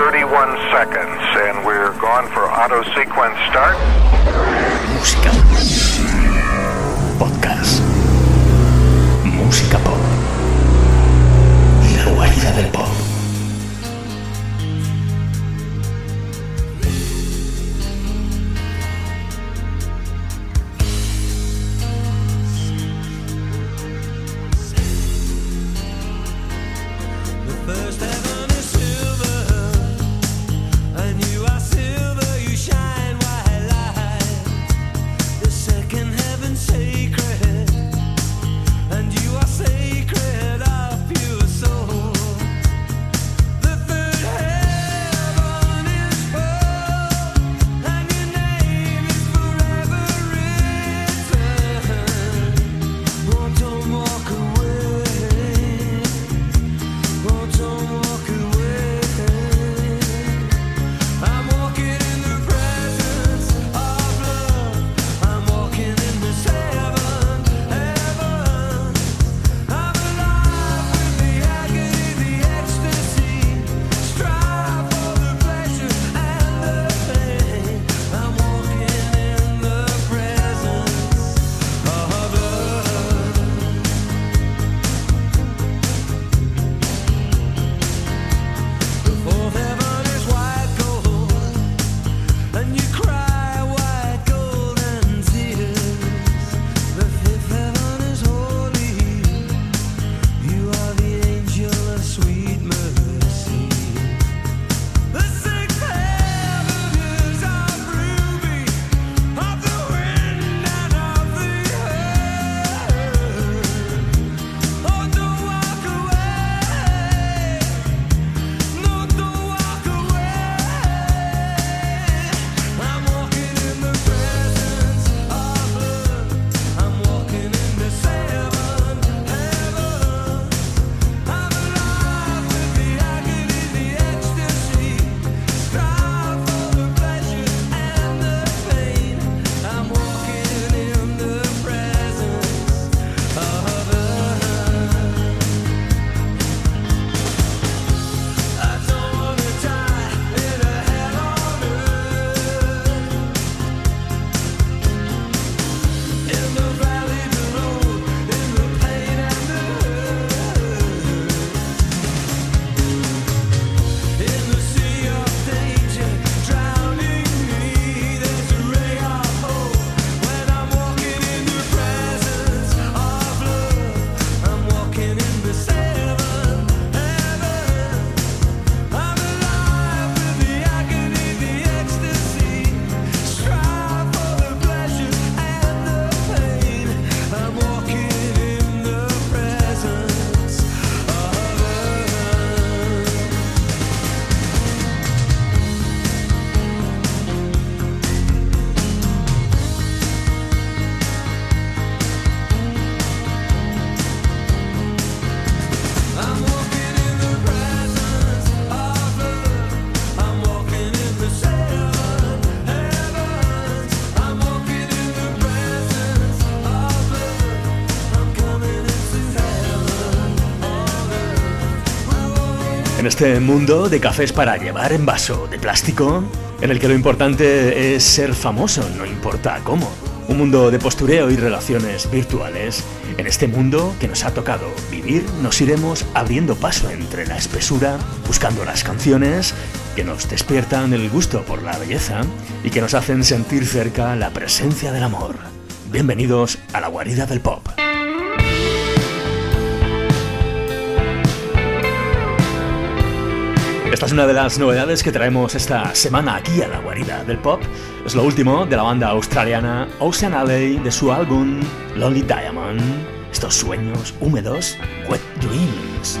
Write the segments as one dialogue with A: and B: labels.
A: 31 seconds, and we're gone for auto sequence start.
B: Música. Podcast. Música pop. La guarida del pop. En este mundo de cafés para llevar en vaso de plástico, en el que lo importante es ser famoso, no importa cómo. Un mundo de postureo y relaciones virtuales. En este mundo que nos ha tocado vivir, nos iremos abriendo paso entre la espesura, buscando las canciones que nos despiertan el gusto por la belleza y que nos hacen sentir cerca la presencia del amor. Bienvenidos a la guarida del pop. Esta es una de las novedades que traemos esta semana aquí a la guarida del pop. Es lo último de la banda australiana Ocean Alley de su álbum Lonely Diamond. Estos sueños húmedos, Wet Dreams.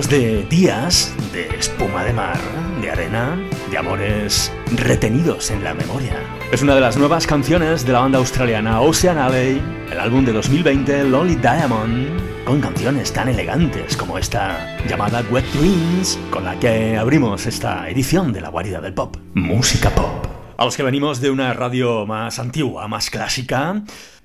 C: De días de espuma de mar, de arena, de amores retenidos en la memoria. Es una de las nuevas canciones de la banda australiana Ocean Alley, el álbum de 2020 Lonely Diamond, con canciones tan elegantes como esta llamada Wet Dreams, con la que abrimos esta edición de la guarida del pop, música pop. A los que venimos de una radio más antigua, más clásica,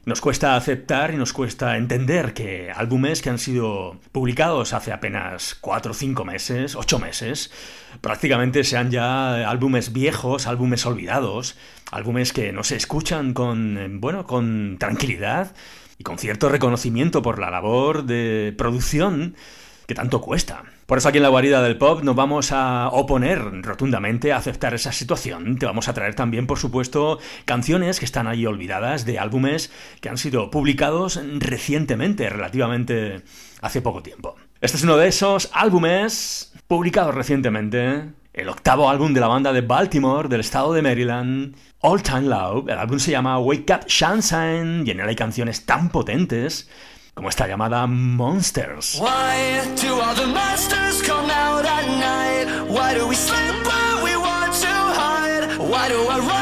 C: nos cuesta aceptar y nos cuesta entender que álbumes que han sido publicados hace apenas 4 o 5 meses, 8 meses, prácticamente sean ya álbumes viejos, álbumes olvidados, álbumes que no se escuchan con, bueno, con tranquilidad y con cierto reconocimiento por la labor de producción que tanto cuesta. Por eso aquí en la guarida del pop nos vamos a oponer rotundamente a aceptar esa situación. Te vamos a traer también, por supuesto, canciones que están ahí olvidadas de álbumes que han sido publicados recientemente, relativamente hace poco tiempo. Este es uno de esos álbumes publicados recientemente, el octavo álbum de la banda de Baltimore, del estado de Maryland, All Time Low. El álbum se llama Wake Up Sunshine y en él hay canciones tan potentes como esta llamada Monsters.
D: Why do come out at night? Why do we sleep we want to hide?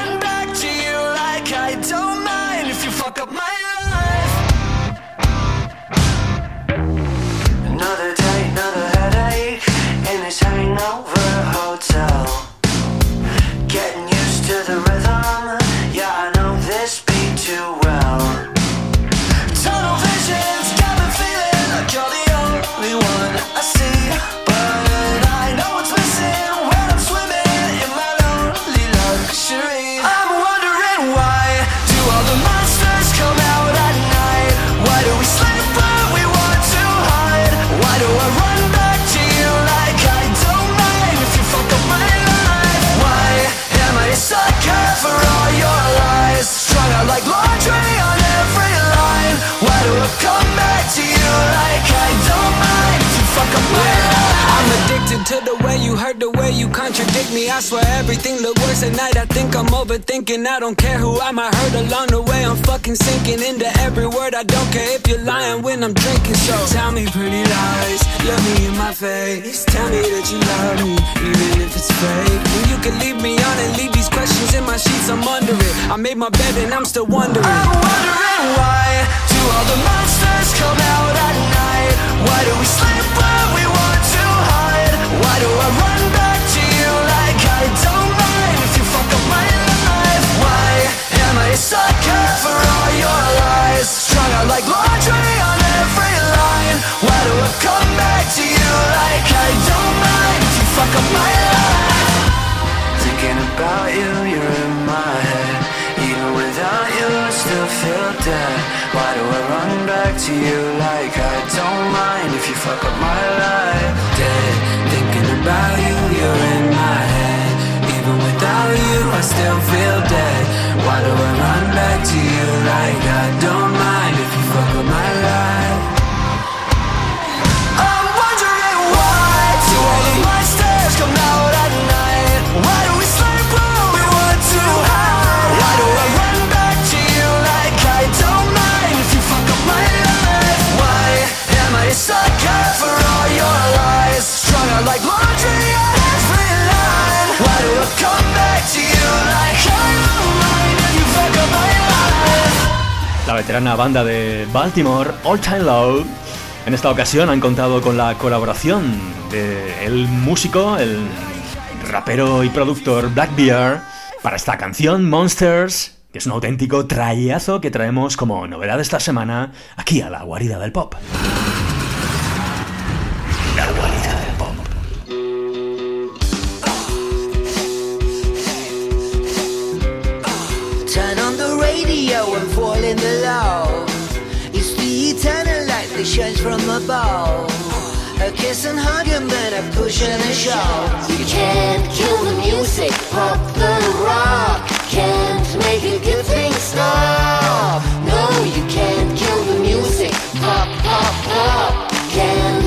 B: Contradict me. I swear everything look worse at night. I think I'm overthinking. I don't care who I might hurt along the way. I'm fucking sinking into every word. I don't care if you're lying when I'm drinking. So tell me pretty lies, look me in my face. Tell me that you love me, even if it's fake. And you can leave me on and leave these questions in my sheets. I'm under it. I made my bed and I'm still wondering.
D: I'm wondering why do all the monsters come out at night? Why do we sleep when we want to hide? Why do I run back sucker for all your lies? Like I don't mind if you fuck up my life? I'm wondering why do all the monsters come out at night? Why do we sleep when we want to hide? Why do I run back to you like I don't mind if you fuck up my life? Why am I a sucker for all your lies? Strung out like laundry on every line. Why do I come back to you
C: veterana banda de Baltimore, All Time Low, en esta ocasión han contado con la colaboración del músico, el rapero y productor Blackbeard, para esta canción Monsters, que es un auténtico trayazo que traemos como novedad esta semana aquí a la guarida del pop.
E: From above. A kiss and hug and then a push and a shove.
F: You can't kill the music, pop the rock. Can't make a good thing stop. No, you can't kill the music, pop, pop, pop. Can't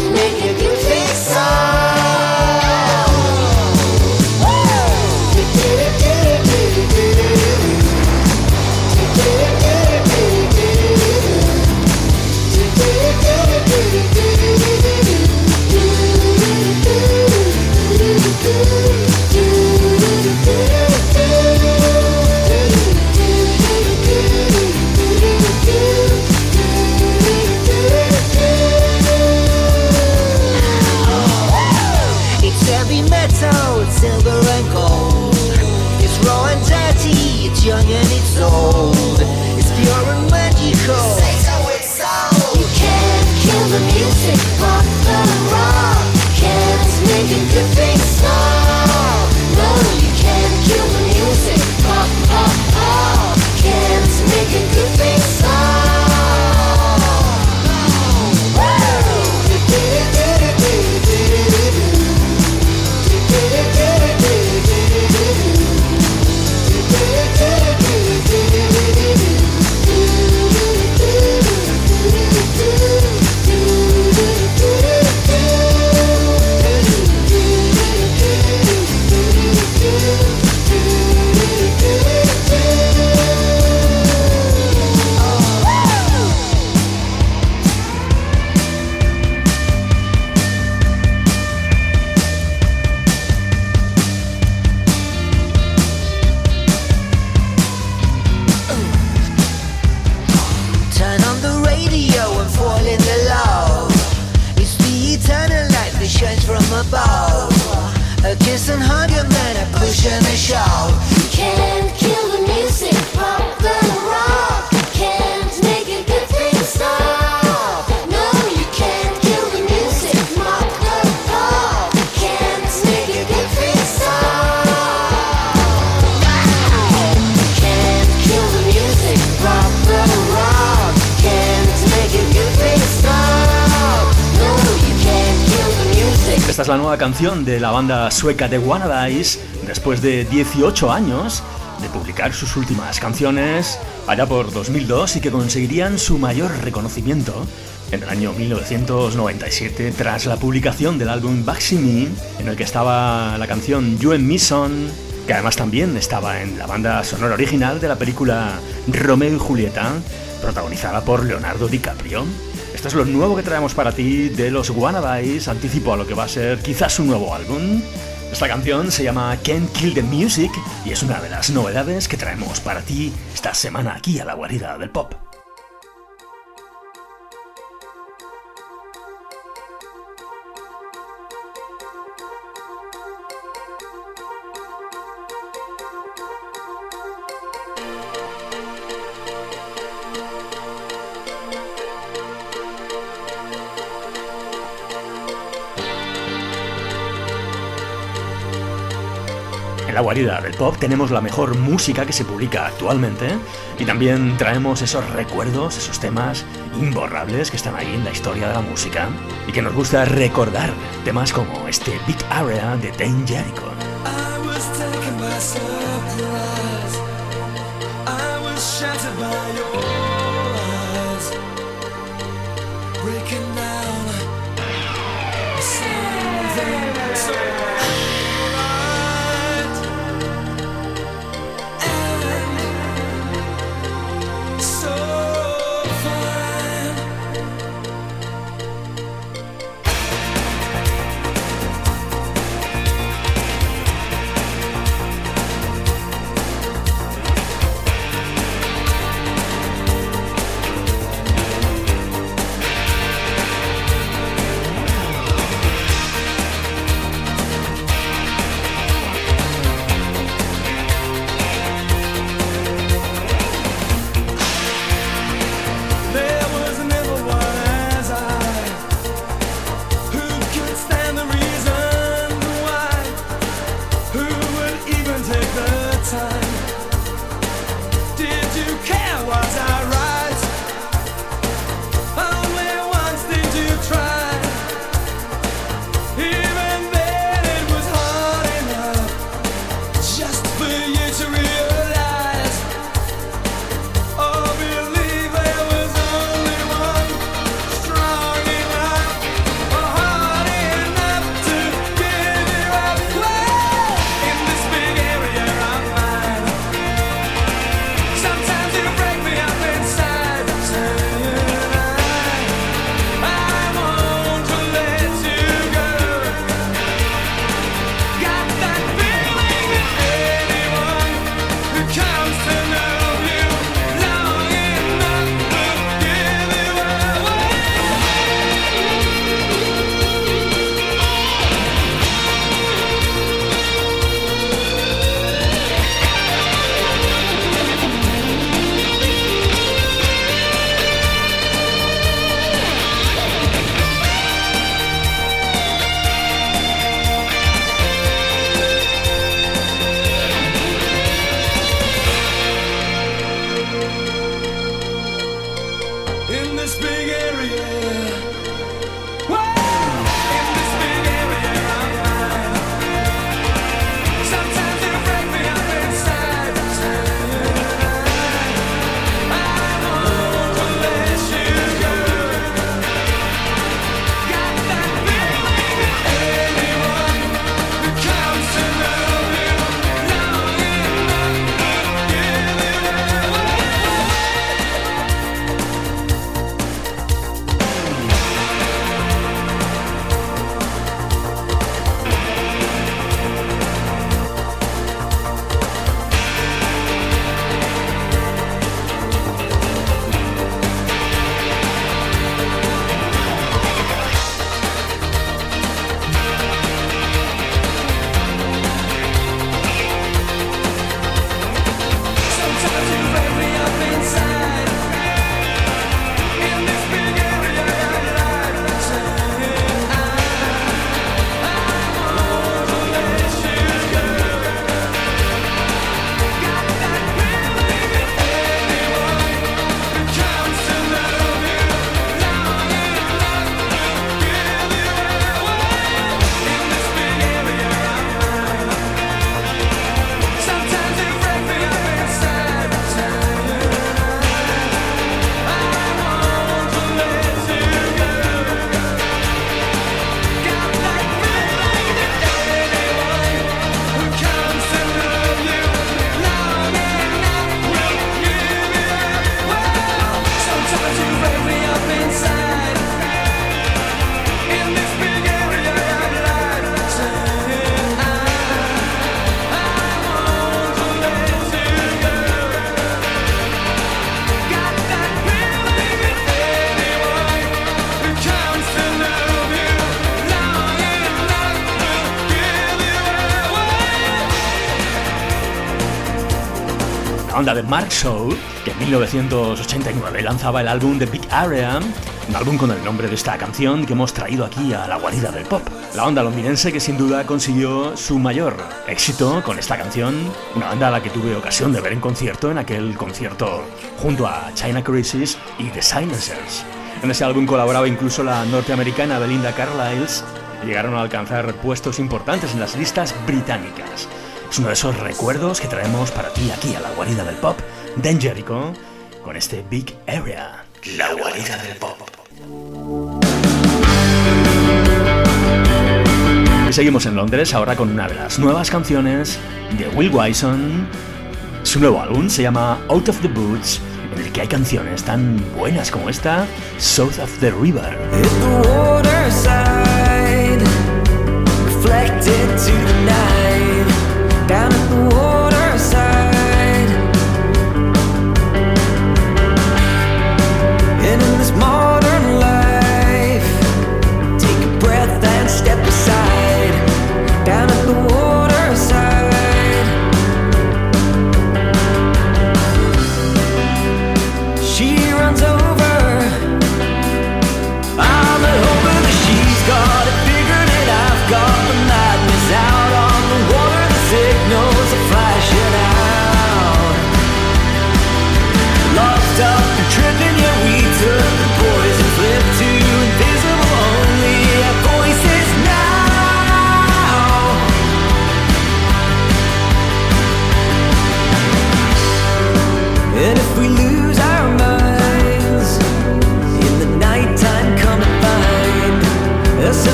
C: Esta es la nueva canción de la banda sueca de Wannadies después de 18 años de publicar sus últimas canciones allá por 2002 y que conseguirían su mayor reconocimiento en el año 1997 tras la publicación del álbum Baximi en el que estaba la canción You and Me Son que además también estaba en la banda sonora original de la película Romeo y Julieta protagonizada por Leonardo DiCaprio. Esto es lo nuevo que traemos para ti de los Wannabes, anticipo a lo que va a ser quizás un nuevo álbum. Esta canción se llama Can't Kill the Music y es una de las novedades que traemos para ti esta semana aquí a la guarida del pop. Guarida del pop tenemos la mejor música que se publica actualmente y también traemos esos recuerdos, esos temas imborrables que están ahí en la historia de la música y que nos gusta recordar temas como este Big Area de Dane Jericho.
B: Breaking down
C: de Mark Shaw, que en 1989 lanzaba el álbum The Big Area, un álbum con el nombre de esta canción que hemos traído aquí a la guarida del pop. La onda londinense que sin duda consiguió su mayor éxito con esta canción, una banda a la que tuve ocasión de ver en concierto en aquel concierto junto a China Crisis y The Silencers. En ese álbum colaboraba incluso la norteamericana Belinda Carlisle llegaron a alcanzar puestos importantes en las listas británicas. Es uno de esos recuerdos que traemos para ti aquí a la guarida del pop de Jericho con este Big Area, la guarida del pop. Y seguimos en Londres ahora con una de las nuevas canciones de Will Wyson. Su nuevo álbum se llama Out of the Boots, en el que hay canciones tan buenas como esta, South of the River.
D: down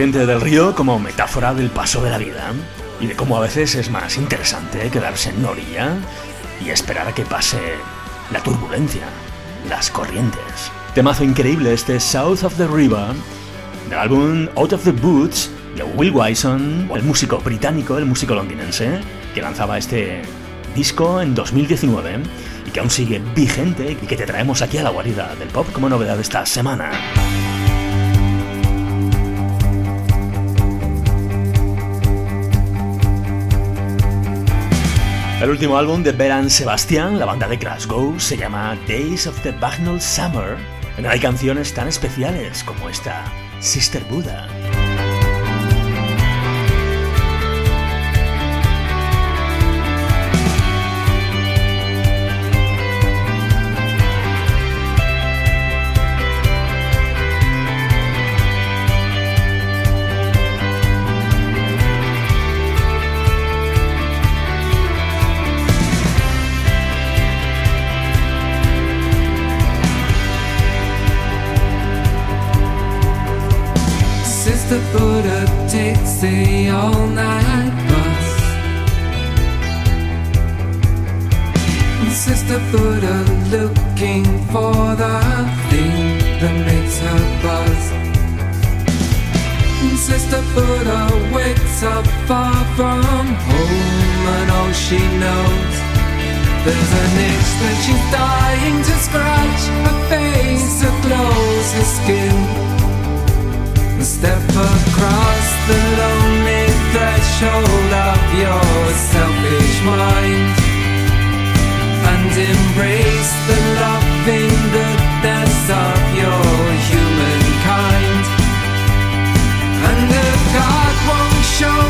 C: corriente del río como metáfora del paso de la vida y de cómo a veces es más interesante quedarse en orilla y esperar a que pase la turbulencia, las corrientes. Temazo increíble este South of the River del álbum Out of the Boots de Will Wyson, el músico británico, el músico londinense, que lanzaba este disco en 2019 y que aún sigue vigente y que te traemos aquí a la guarida del pop como novedad esta semana. El último álbum de Beran Sebastian, la banda de Glasgow, se llama Days of the Bagnall Summer. En él hay canciones tan especiales como esta, Sister Buddha.
D: Sister Buddha takes the all night bus. And Sister Buddha looking for the thing that makes her buzz. Sister Buddha wakes up far from home, and all she knows
B: There's an itch that she's dying to scratch. Her face aglows her skin. Step across the lonely threshold of your selfish mind and embrace the loving goodness of your humankind. And if God won't show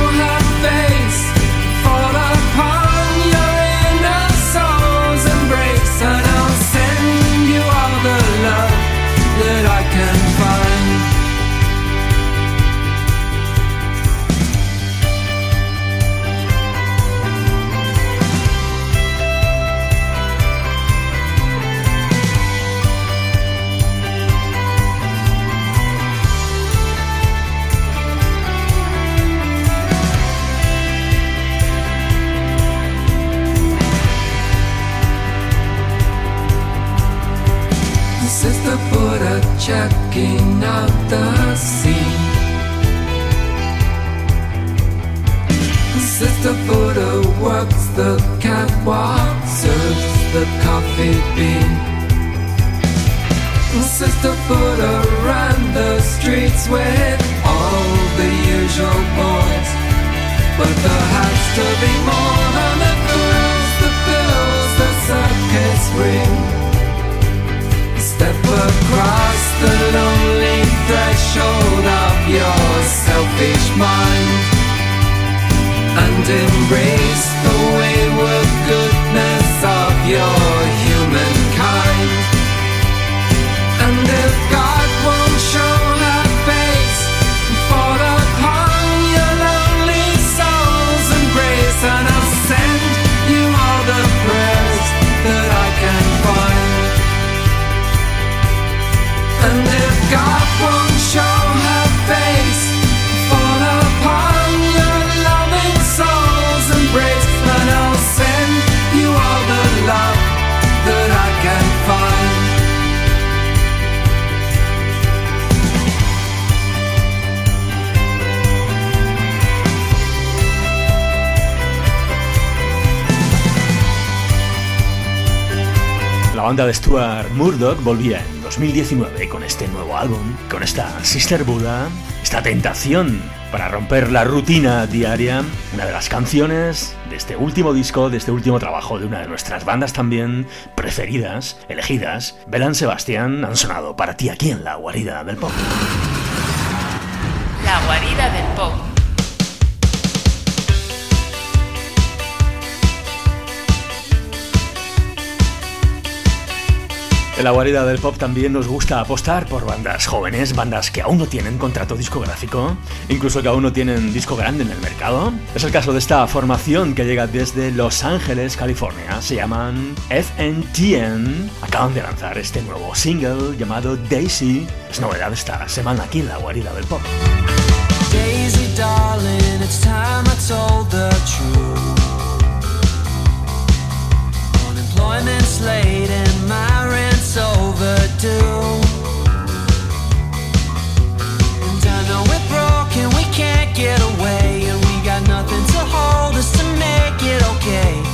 B: Sister foot around the streets with all the usual boys. But there has to be more than the girls, the bills, the circus ring. Step across the lonely threshold of your selfish mind and embrace
C: banda de Stuart Murdoch volvía en 2019 con este nuevo álbum, con esta Sister Buddha, esta tentación para romper la rutina diaria, una de las canciones de este último disco, de este último trabajo de una de nuestras bandas también preferidas, elegidas, Belan Sebastián, han sonado para ti aquí en la guarida del pop.
G: La guarida del pop.
C: En la guarida del pop también nos gusta apostar por bandas jóvenes, bandas que aún no tienen contrato discográfico, incluso que aún no tienen disco grande en el mercado. Es el caso de esta formación que llega desde Los Ángeles, California. Se llaman FNTN. Acaban de lanzar este nuevo single llamado Daisy. Es novedad esta semana aquí en la guarida del pop.
H: Daisy, darling, it's time I told the truth. And I know we're broken, we can't get away, and we got nothing to hold us to make it okay.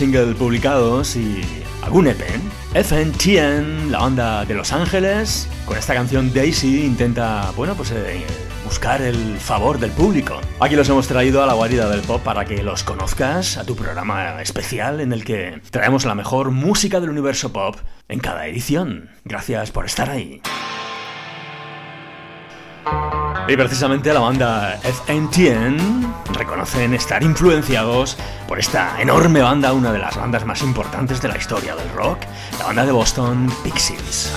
C: Singles publicados y algún EP. FNTN, la banda de Los Ángeles, con esta canción Daisy intenta, bueno, pues eh, buscar el favor del público. Aquí los hemos traído a la guarida del pop para que los conozcas, a tu programa especial en el que traemos la mejor música del universo pop en cada edición. Gracias por estar ahí. Y precisamente la banda FNTN reconocen estar influenciados por esta enorme banda, una de las bandas más importantes de la historia del rock, la banda de Boston Pixies.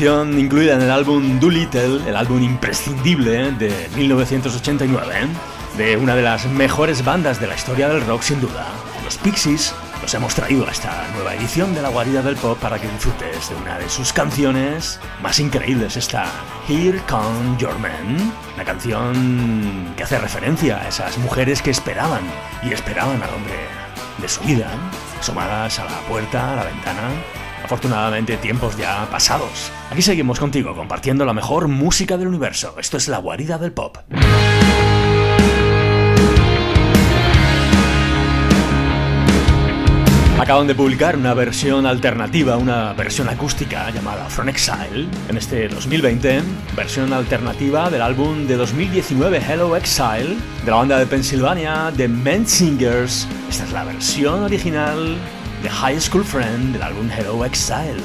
C: Canción incluida en el álbum Doolittle, el álbum imprescindible de 1989, de una de las mejores bandas de la historia del rock sin duda, los Pixies. Los hemos traído a esta nueva edición de la guarida del pop para que disfrutes de una de sus canciones más increíbles, esta Here Come Your Man, una canción que hace referencia a esas mujeres que esperaban y esperaban al hombre de su vida, asomadas a la puerta, a la ventana, afortunadamente tiempos ya pasados. Aquí seguimos contigo compartiendo la mejor música del universo. Esto es la guarida del pop. Acaban de publicar una versión alternativa, una versión acústica llamada From Exile en este 2020, versión alternativa del álbum de 2019 Hello Exile de la banda de Pensilvania The Men Singers. Esta es la versión original The High School Friend del álbum Hello Exile.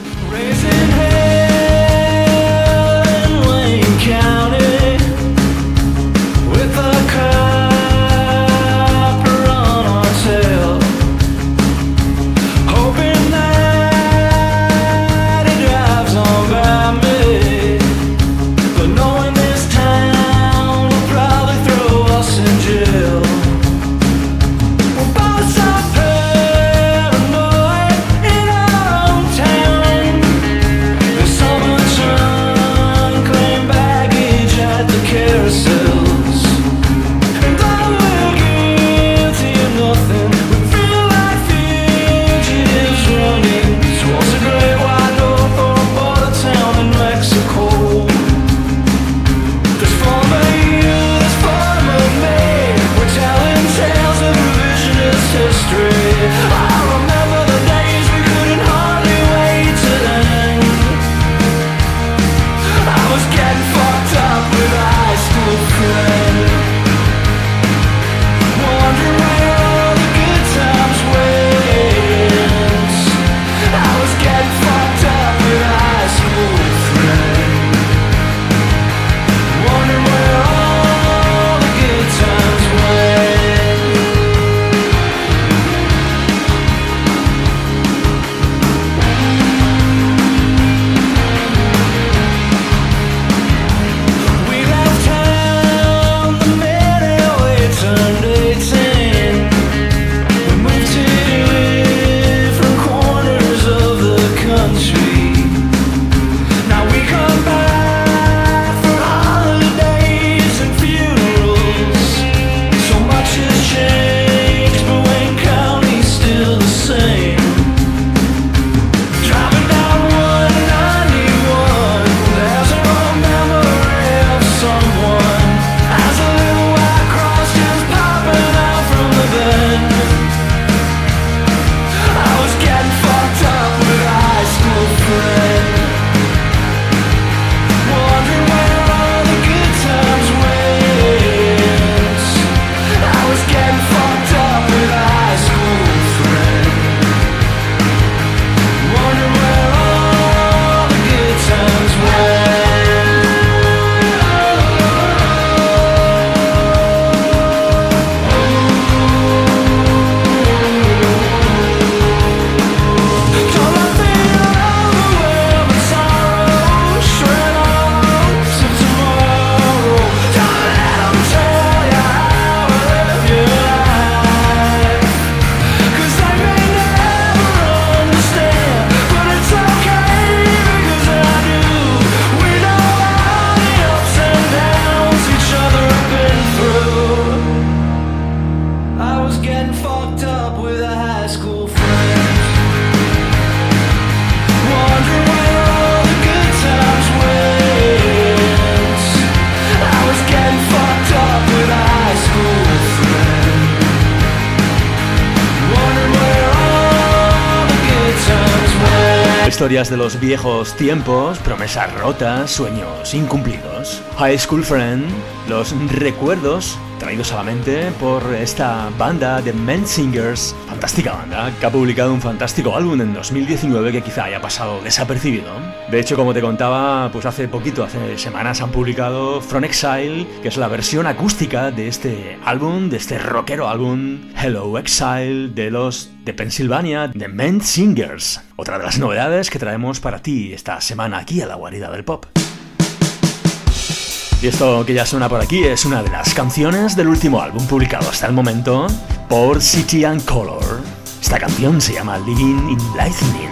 C: De los viejos tiempos, promesas rotas, sueños incumplidos. High School Friend, los recuerdos traídos a la mente por esta banda de Men Singers, fantástica banda, que ha publicado un fantástico álbum en 2019 que quizá haya pasado desapercibido. De hecho, como te contaba, pues hace poquito, hace semanas han publicado From Exile, que es la versión acústica de este álbum, de este rockero álbum Hello Exile de los de Pensilvania, de Men Singers. Otra de las novedades que traemos para ti esta semana aquí a la guarida del pop. Y esto que ya suena por aquí es una de las canciones del último álbum publicado hasta el momento por City and Color. Esta canción se llama Living in Lightning.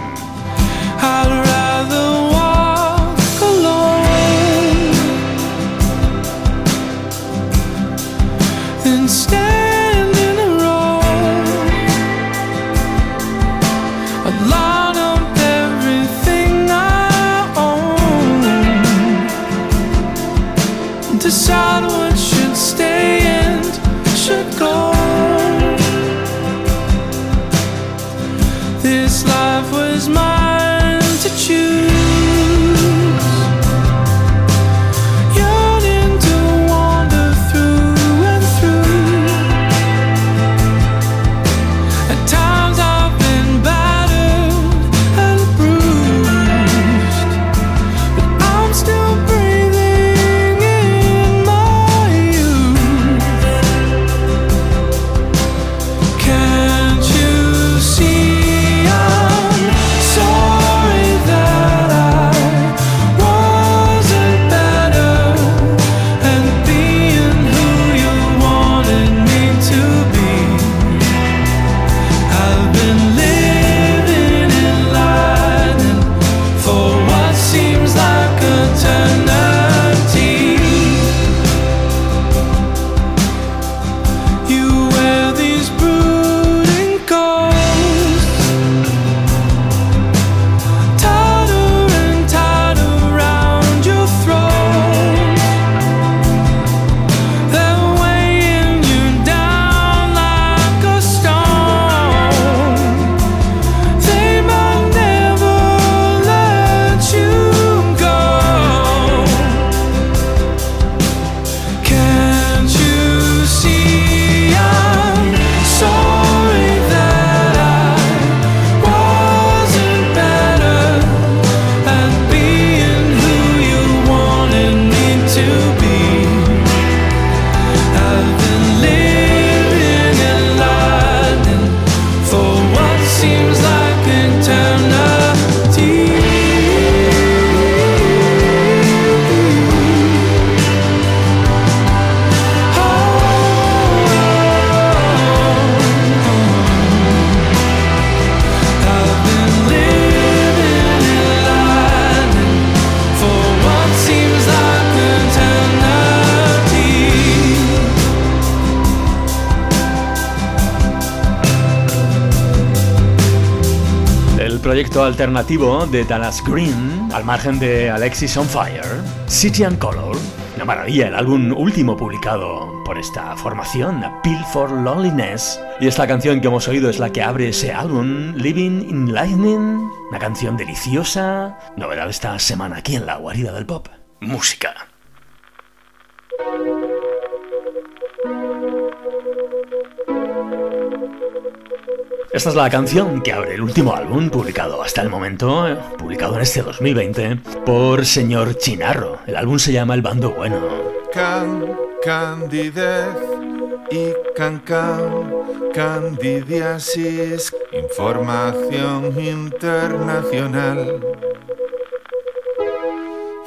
C: Proyecto alternativo de Dallas Green, al margen de Alexis on Fire, City and Color. Una maravilla, el álbum último publicado por esta formación, Appeal for Loneliness. Y esta canción que hemos oído es la que abre ese álbum, Living in Lightning. Una canción deliciosa, novedad esta semana aquí en la guarida del pop. Música. Esta es la canción que abre el último álbum publicado hasta el momento, eh, publicado en este 2020, por Señor Chinarro. El álbum se llama El Bando Bueno.
G: Can, candidez y cancan, candidiasis, información internacional.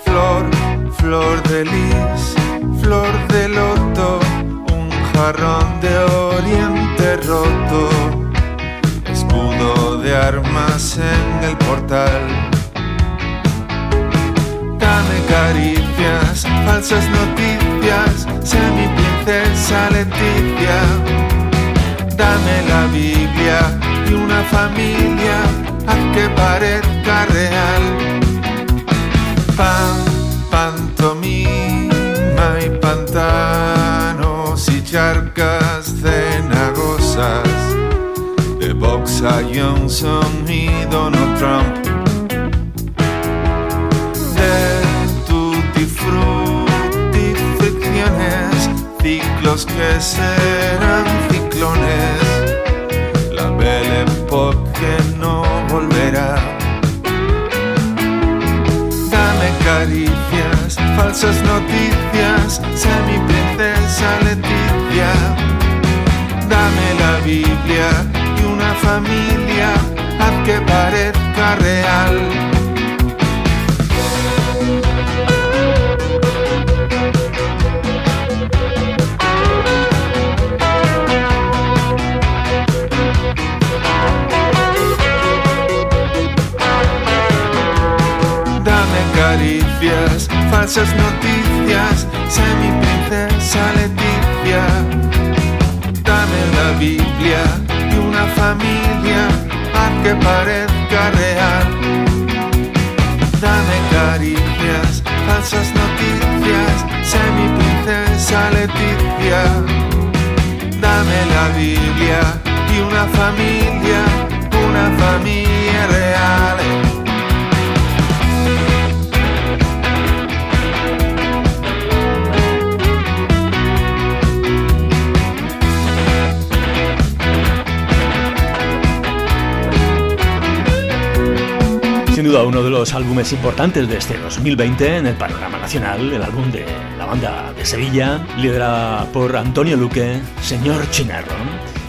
G: Flor, flor de lis, flor de loto, un jarrón de oriente roto armas en el portal. Dame caricias, falsas noticias, sé mi princesa Leticia. Dame la Biblia y una familia, haz que parezca real. Pan, pantomima y pantanos y charcas cenagosas A Johnson y Donald Trump. De tutti frutti ficciones, ciclos que serán ciclones. La Belle Époque que no volverá. Dame caricias, falsas noticias, sé mi princesa Leticia. Dame la Biblia familia, haz que parezca real. Dame caricias, falsas noticias, sé mi princesa Leticia. Dame la Biblia familia, haz que parezca real. Dame caricias, falsas noticias, sé mi princesa Leticia. Dame la Biblia y una familia, una familia real.
C: Duda uno de los álbumes importantes de este 2020 en el panorama nacional, el álbum de la banda de Sevilla, liderada por Antonio Luque, Señor Chinarro.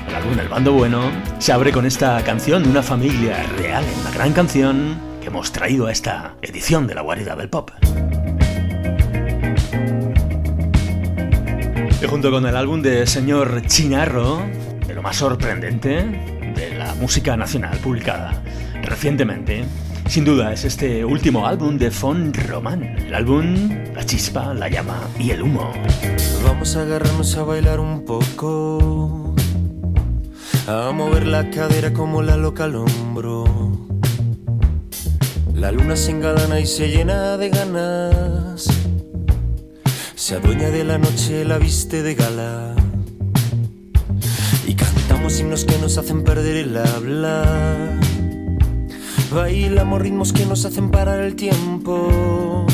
C: El álbum El Bando Bueno se abre con esta canción, Una familia real, una gran canción que hemos traído a esta edición de la guarida del pop. Y junto con el álbum de Señor Chinarro, de lo más sorprendente de la música nacional publicada recientemente, sin duda es este último álbum de Fon Román, el álbum La chispa, la llama y el humo.
I: Vamos a agarrarnos a bailar un poco, a mover la cadera como la loca al hombro. La luna se engalana y se llena de ganas, se adueña de la noche, la viste de gala. Y cantamos himnos que nos hacen perder el habla. Bailamos ritmos que nos hacen parar el tiempo.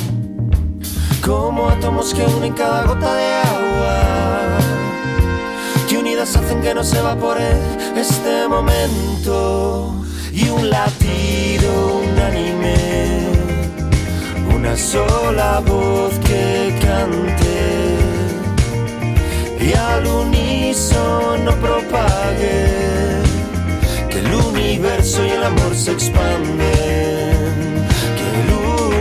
I: Como átomos que unen cada gota de agua. Que unidas hacen que no se evapore este momento. Y un latido unánime. Una sola voz que cante. Y al unísono propague universo y el amor se expanden, que el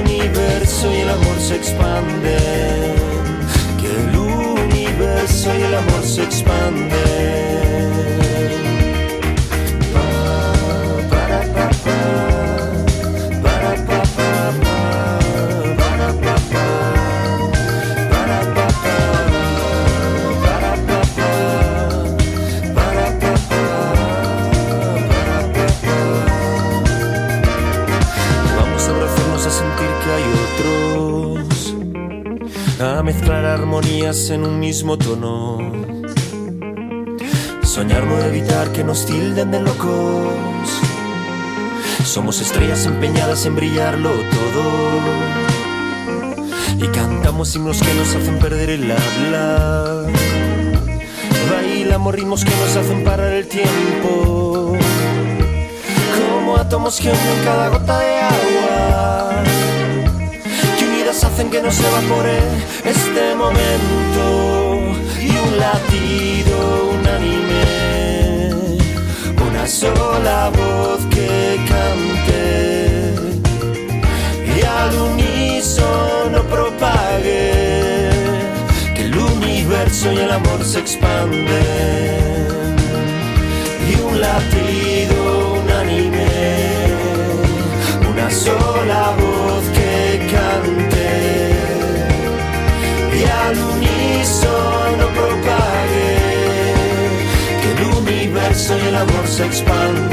I: universo y el amor se expanden, que el universo y el amor se expanden. Armonías en un mismo tono. Soñar no evitar que nos tilden de locos. Somos estrellas empeñadas en brillarlo todo. Y cantamos himnos que nos hacen perder el habla. Bailamos ritmos que nos hacen parar el tiempo. Como átomos que unen cada gota de agua. Hacen que no se evapore este momento. Y un latido unánime. Una sola voz que cante. Y al unísono propague que el universo y el amor se expanden y un latido unánime, una sola voz que universo y el amor se expanden,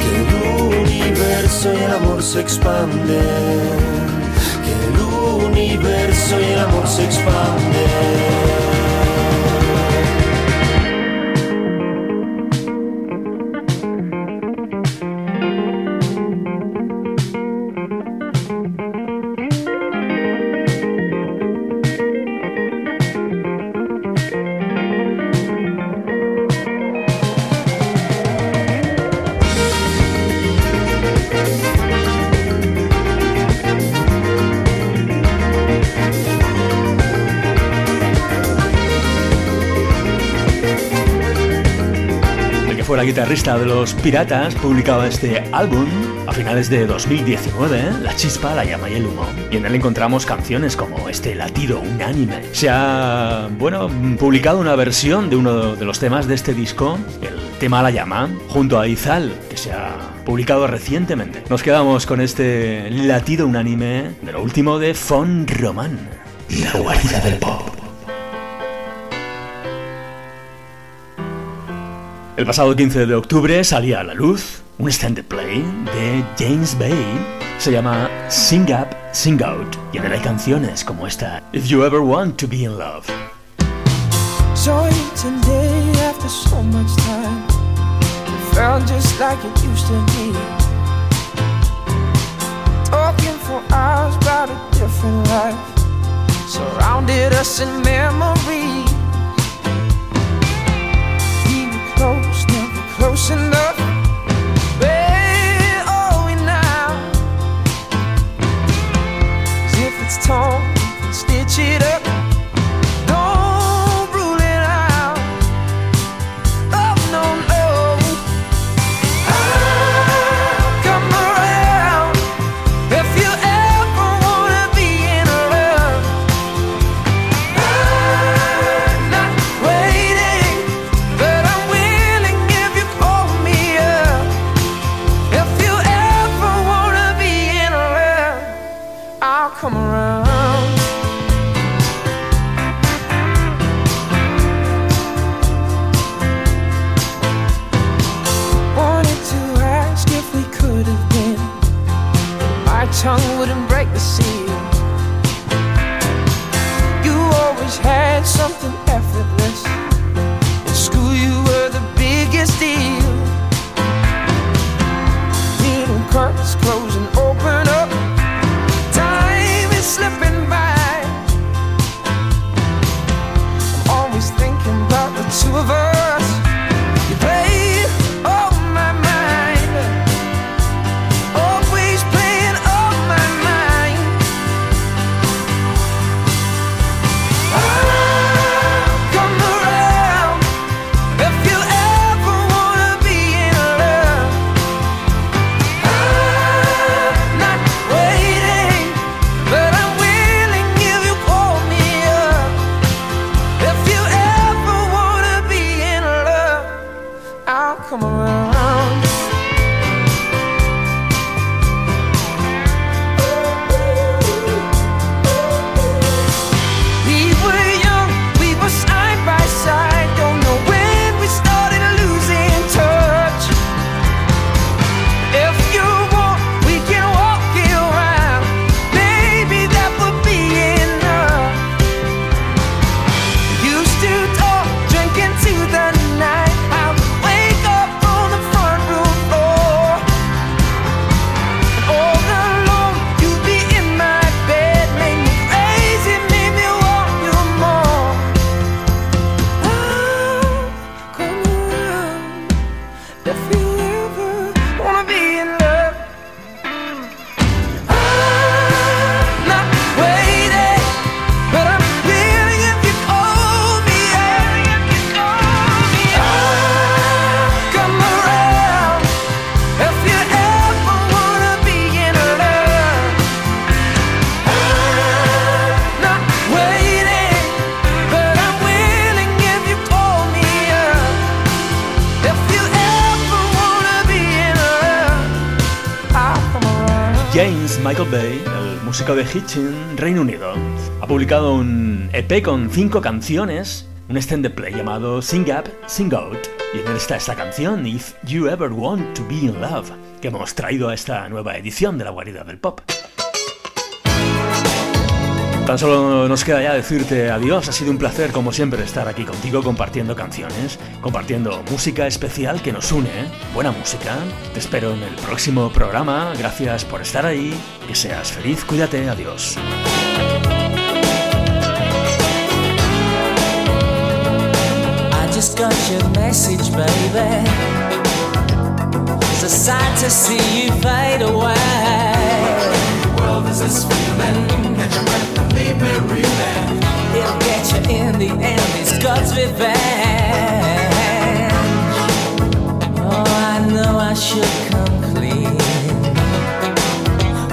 I: que el universo y el amor se expanden que el universo y el amor se expanden.
C: Guitarrista de los Piratas publicaba este álbum a finales de 2019, ¿eh? La chispa, la llama y el humo. Y en él encontramos canciones como este latido unánime. Se ha, bueno, publicado una versión de uno de los temas de este disco, el tema La llama, junto a Izal, que se ha publicado recientemente. Nos quedamos con este latido unánime de lo último de Fon Román. La guarida del pop. El pasado 15 de octubre salía a la luz un stand play de James Bay. Se llama Sing Up, Sing Out. Y en él hay canciones como esta, If You Ever Want to Be in Love.
J: You today after so much time. It felt just like it used to be. Talking for hours about a different life. Surrounded us in memory. Stitch it up.
C: Músico de Hitchin, Reino Unido, ha publicado un EP con cinco canciones, un extended play llamado Sing Up, Sing Out, y en él está esta canción, If You Ever Want to Be in Love, que hemos traído a esta nueva edición de la guarida del pop. Tan solo nos queda ya decirte adiós, ha sido un placer como siempre estar aquí contigo compartiendo canciones, compartiendo música especial que nos une, buena música. Te espero en el próximo programa, gracias por estar ahí, que seas feliz, cuídate, adiós.
H: The end, it's God's revenge. Oh, I know I should come clean,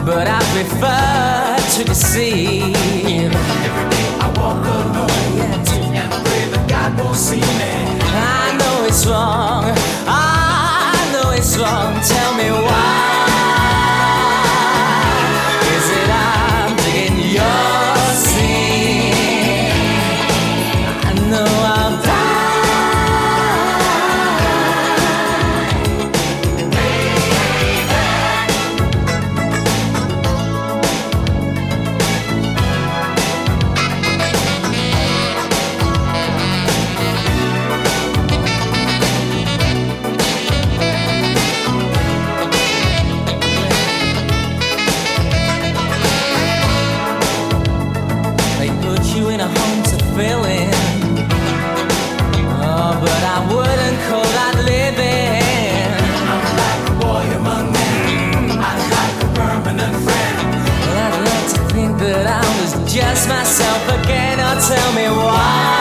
H: but I prefer to deceive. Every day I walk alone, yeah, and pray that God won't see me. I know it's wrong, I know it's wrong. Tell me why. Myself again. Oh, tell me why.